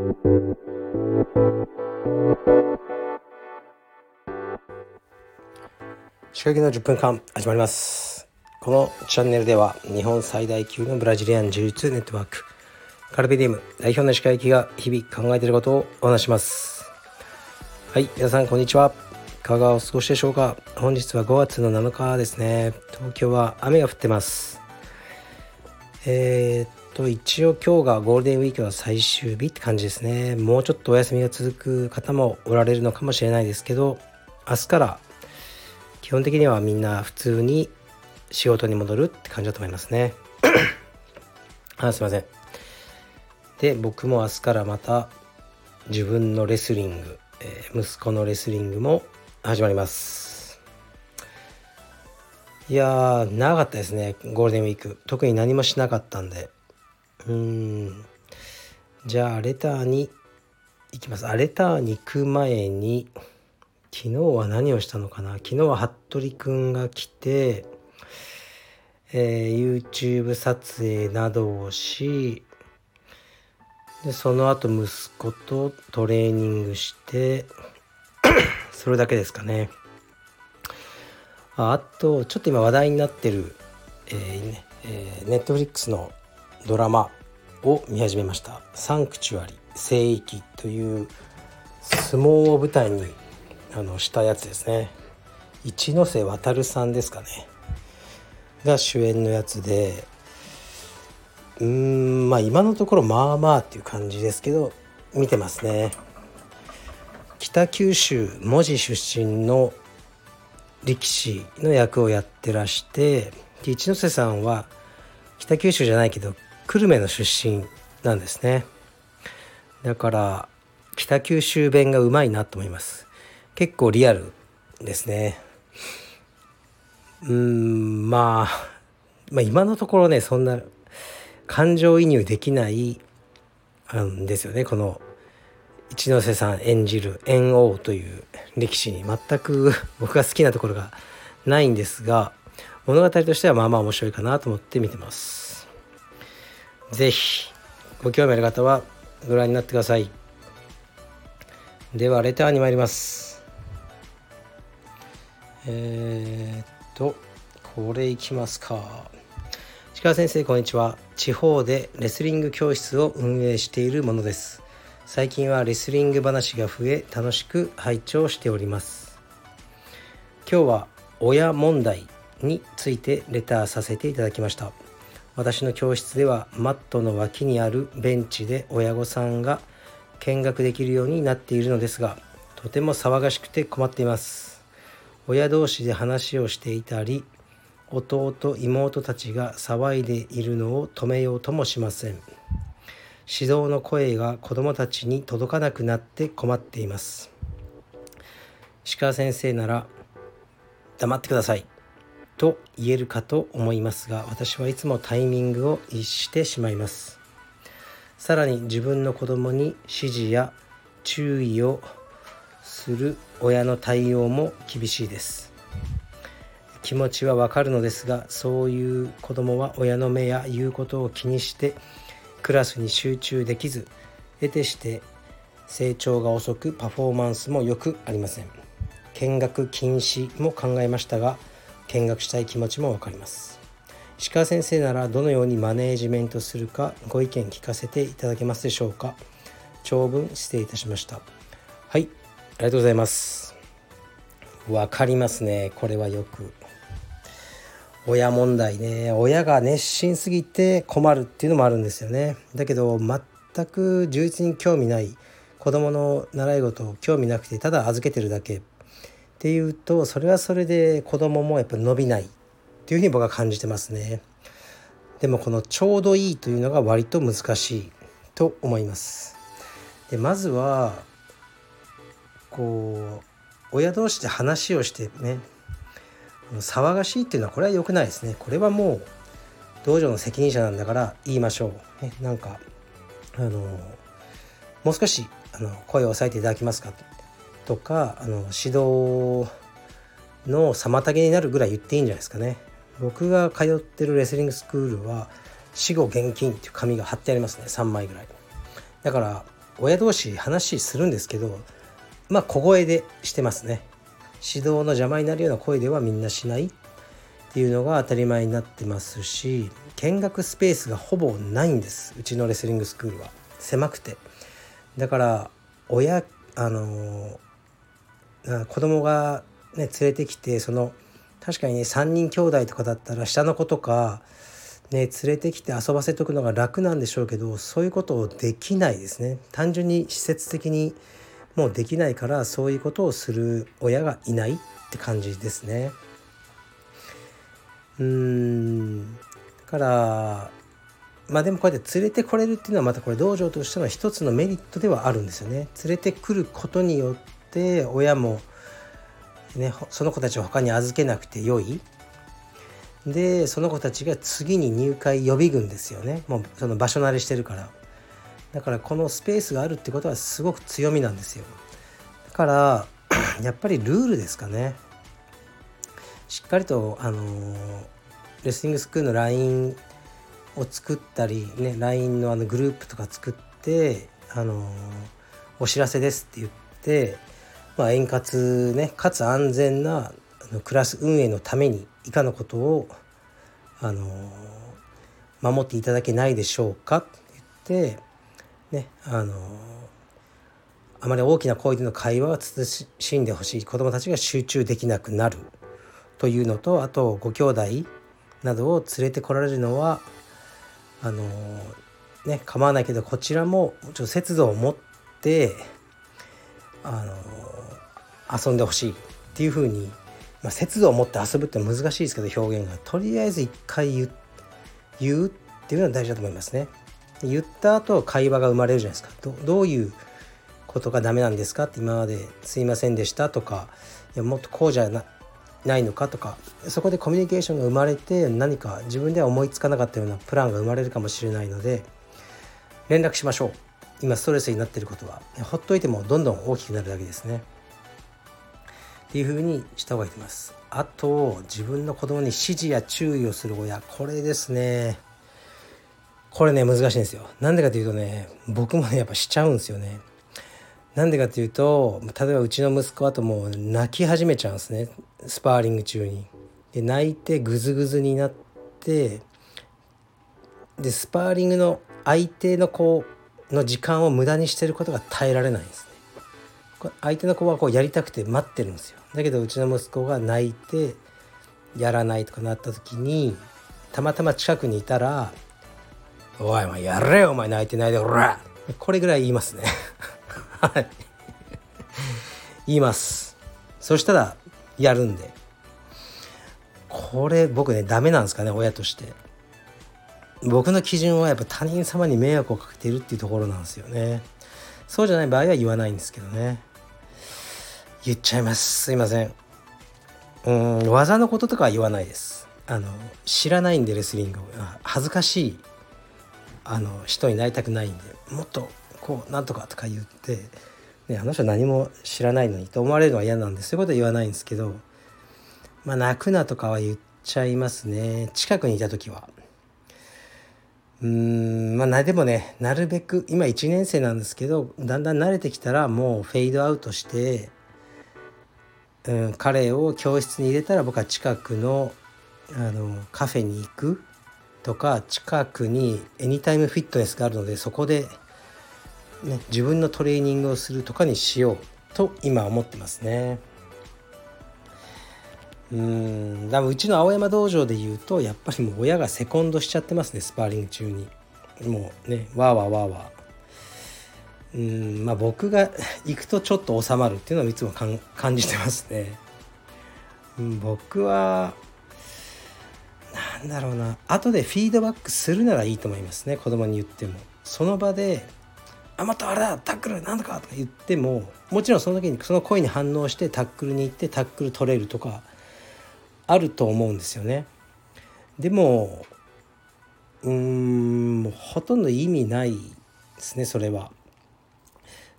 仕掛けの10分間始まります。このチャンネルでは日本最大級のブラジリアン柔術ネットワークカルビディウム代表の石川行きが日々考えていることをお話します。はい皆さんこんにちは。いかがお過ごしでしょうか？本日は5月の7日ですね。東京は雨が降ってます。えー、っと一応今日がゴールデンウィークの最終日って感じですね。もうちょっとお休みが続く方もおられるのかもしれないですけど明日から基本的にはみんな普通に仕事に戻るって感じだと思いますね。あすいません。で僕も明日からまた自分のレスリング、えー、息子のレスリングも始まります。いやー長かったですねゴールデンウィーク。特に何もしなかったんで。うん。じゃあレターに行きます。あレターに行く前に昨日は何をしたのかな？昨日は服部くんが来て、えー、YouTube 撮影などをしでその後息子とトレーニングして それだけですかね。あとちょっと今話題になってる、えーね。えー、ネットフリックスのドラマを見始めました「サンクチュアリ聖域」という相撲を舞台にあのしたやつですね。一ノ瀬渉さんですかね。が主演のやつでうーんまあ今のところまあまあっていう感じですけど見てますね。北九州門司出身の力士の役をやってらして一ノ瀬さんは北九州じゃないけど久留米の出身なんですね。だから北九州弁がうまいなと思います。結構リアルですね。うんまあまあ今のところねそんな感情移入できないんですよね。この一ノ瀬さん演じる猿王という歴史に。全く僕が好きなところがないんですが物語としてはまあまあ面白いかなと思って見てます。是非ご興味ある方はご覧になってください。ではレターに参ります。えー、っとこれいきますか。石川先生こんにちは。地方でレスリング教室を運営しているものです。最近はレスリング話が増え楽しく拝聴しております。今日は親問題についてレターさせていただきました。私の教室ではマットの脇にあるベンチで親御さんが見学できるようになっているのですがとても騒がしくて困っています。親同士で話をしていたり弟妹たちが騒いでいるのを止めようともしません。指導の声が子どもたちに届かなくなって困っています。石川先生なら黙ってください。と言えるかと思いますが私はいつもタイミングを逸してしまいます。さらに自分の子供に指示や注意をする親の対応も厳しいです。気持ちはわかるのですがそういう子供は親の目や言うことを気にしてクラスに集中できず得てして成長が遅くパフォーマンスもよくありません。見学禁止も考えましたが見学したい気持ちもわかります。石川先生ならどのようにマネージメントするかご意見聞かせていただけますでしょうか。長文失礼いたしました。はいありがとうございます。わかりますねこれはよく。親問題ね。親が熱心すぎて困るっていうのもあるんですよね。だけど全く充実に興味ない。子供の習い事を興味なくてただ預けてるだけ。っていうとそれはそれで子供もやっぱ伸びないっていうふうに僕は感じてますね。でもこのちょうどいいというのが割と難しいと思います。でまずはこう親同士で話をしてね騒がしいっていうのはこれは良くないですね。これはもう道場の責任者なんだから言いましょう、ね、なんかあのもう少しあの声を抑えていただけますかと。とかあの指導の妨げになるぐらい言っていいんじゃないですかね。僕が通ってるレスリングスクールは死後現金っていう紙が貼ってありますね。3枚ぐらい。だから親同士話するんですけどまあ小声でしてますね。指導の邪魔になるような声ではみんなしないっていうのが当たり前になってますし見学スペースがほぼないんです。うちのレスリングスクールは。狭くて。だから親あの子供がね連れてきてその確かにね3人兄弟とかだったら下の子とかね連れてきて遊ばせておくのが楽なんでしょうけどそういうことをできないですね単純に施設的にもうできないからそういうことをする親がいないって感じですね。うんだからまあでもこうやって連れてこれるっていうのはまたこれ道場としての一つのメリットではあるんですよね。連れてくることによってって親も、ね、その子たちを他に預けなくてよい。でその子たちが次に入会予備軍ですよね。もうその場所慣れしてるから。だからこのスペースがあるってことはすごく強みなんですよ。だから やっぱりルールですかね。しっかりとあのレスリングスクールの LINE を作ったりね LINE のあのグループとか作ってあのお知らせですって言って、まあ、円滑ねかつ安全なクラス運営のために以下のことをあの守っていただけないでしょうかって言ってねあのあまり大きな声での会話は慎んでほしい。子どもたちが集中できなくなる。というのとあとご兄弟などを連れてこられるのはあのね構わないけどこちらもちょっと節度を持ってあの遊んでほしいっていうふうに、まあ、節度を持って遊ぶって難しいですけど表現が。とりあえず一回言うっていうのは大事だと思いますね。言った後会話が生まれるじゃないですか。どどういうことがダメなんですかって今まですいませんでしたとかいやもっとこうじゃなないのかとかそこでコミュニケーションが生まれて何か自分では思いつかなかったようなプランが生まれるかもしれないので連絡しましょう。今ストレスになっていることは。ほっといてもどんどん大きくなるだけですね。っていうふうにした方がいいと思います。あと自分の子供に指示や注意をする親。これですね。これね難しいんですよ。なんでかというとね僕もねやっぱしちゃうんですよね。なんでかというと例えばうちの息子あともう泣き始めちゃうんですね。スパーリング中に。で泣いてグズグズになってでスパーリングの相手の子の時間を無駄にしてることが耐えられないんです。相手の子はこうやりたくて待ってるんですよ。だけどうちの息子が泣いてやらないとかなった時にたまたま近くにいたら「おいお前やれよお前泣いてないでおら!」これぐらい言いますね。はい言いますそしたらやるんでこれ僕ねダメなんですかね親として僕の基準はやっぱ他人様に迷惑をかけてるっていうところなんですよねそうじゃない場合は言わないんですけどね言っちゃいます。すいません。うん技のこととかは言わないです。あの知らないんでレスリング恥ずかしいあの人になりたくないんでもっとこうなんとかとか言って、ね、あの人何も知らないのにと思われるのは嫌なんでそういうことは言わないんですけどまあ泣くなとかは言っちゃいますね。近くにいた時は。うんまあでもねなるべく今1年生なんですけどだんだん慣れてきたらもうフェードアウトして、うん、彼を教室に入れたら僕は近くのあのカフェに行くとか近くにエニタイムフィットネスがあるのでそこでね、自分のトレーニングをするとかにしようと今思ってますね。うんだうちの青山道場で言うとやっぱりもう親がセコンドしちゃってますねスパーリング中にもうねわーわーわーわーうんまあ僕が行くとちょっと収まるっていうのはいつも感じてますね、うん、僕はなんだろうな後でフィードバックするならいいと思いますね子供に言ってもその場であまたあれだタックルなんとかとか言ってももちろんその時にその声に反応してタックルに行ってタックル取れるとかあると思うんですよね。でもうーんもうほとんど意味ないですねそれは。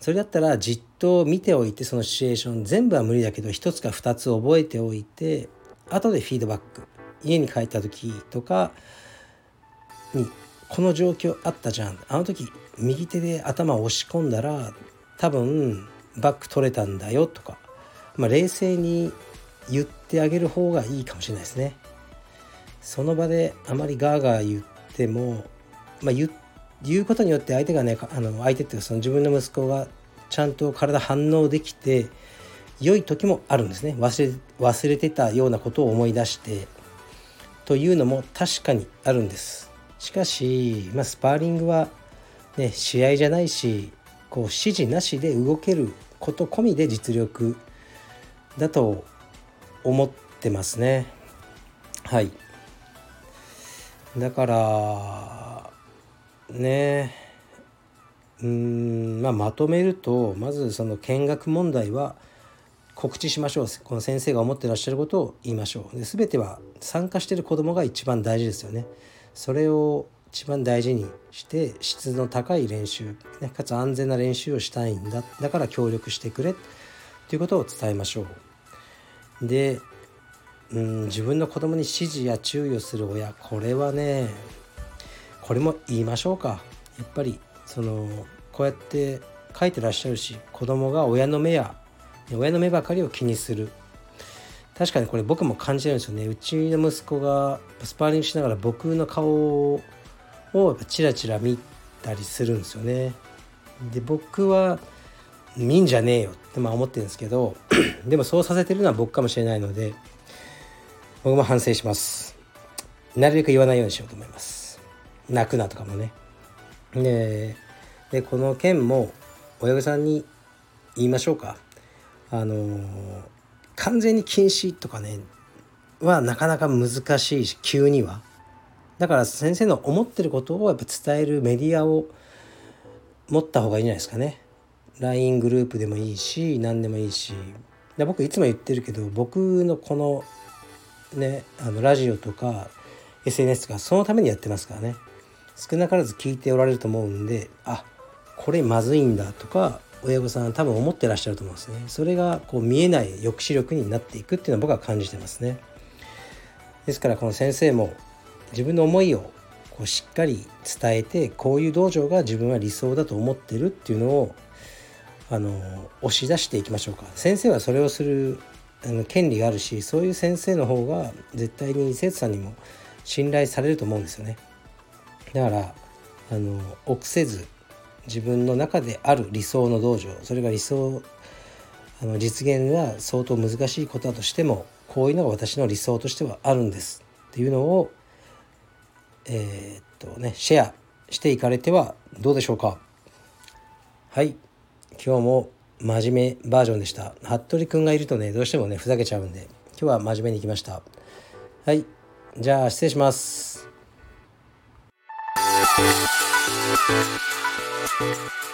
それだったらじっと見ておいてそのシチュエーション全部は無理だけど1つか2つ覚えておいて後でフィードバック家に帰った時とかにこの状況あったじゃんあの時右手で頭を押し込んだら多分バック取れたんだよとか、まあ、冷静に言ってあげる方がいいかもしれないですね。その場であまりガーガー言っても、まあ、言って言うことによって相手がねあの相手っていうかその自分の息子がちゃんと体反応できて良い時もあるんですね。忘れ忘れてたようなことを思い出してというのも確かにあるんです。しかし、まあ、スパーリングは、ね、試合じゃないしこう指示なしで動けること込みで実力だと思ってますね。はい。だからね。うんまあまとめるとまずその見学問題は告知しましょう。この先生が思ってらっしゃることを言いましょう。で全ては参加してる子どもが一番大事ですよね。それを一番大事にして質の高い練習、ね、かつ安全な練習をしたいんだ。だから協力してくれ。ということを伝えましょう。でうん自分の子供に指示や注意をする親。これはねこれも言いましょうか。やっぱりそのこうやって書いてらっしゃるし子供が親の目や親の目ばかりを気にする。確かにこれ僕も感じてるんですよね。うちの息子がスパーリングしながら僕の顔をチラチラ見たりするんですよね。で僕は見んじゃねえよってまあ思ってるんですけど でもそうさせてるのは僕かもしれないので僕も反省します。なるべく言わないようにしようと思います。泣くなとかもね。ででこの件も親御さんに言いましょうか。あの完全に禁止とかねはなかなか難しいし急には。だから先生の思ってることをやっぱ伝えるメディアを持った方がいいんじゃないですかね。LINE グループでもいいし何でもいいし。で僕いつも言ってるけど僕のこのねあのラジオとか SNS とかそのためにやってますからね。少なからず聞いておられると思うんであこれまずいんだとか親御さんは多分思ってらっしゃると思うんですね。それがこう見えない抑止力になっていくっていうのは僕は感じてますね。ですからこの先生も自分の思いをこうしっかり伝えてこういう道場が自分は理想だと思ってるっていうのをあの押し出していきましょうか。先生はそれをするあの権利があるしそういう先生の方が絶対に生徒さんにも信頼されると思うんですよね。だからあの臆せず自分の中である理想の道場それが理想あの実現は相当難しいことだとしてもこういうのが私の理想としてはあるんです。っていうのをえー、っとねシェアしていかれてはどうでしょうか。はい。今日も真面目バージョンでした。服部くんがいるとねどうしてもねふざけちゃうんで今日は真面目にいきました。はい。じゃあ失礼します。Thank you.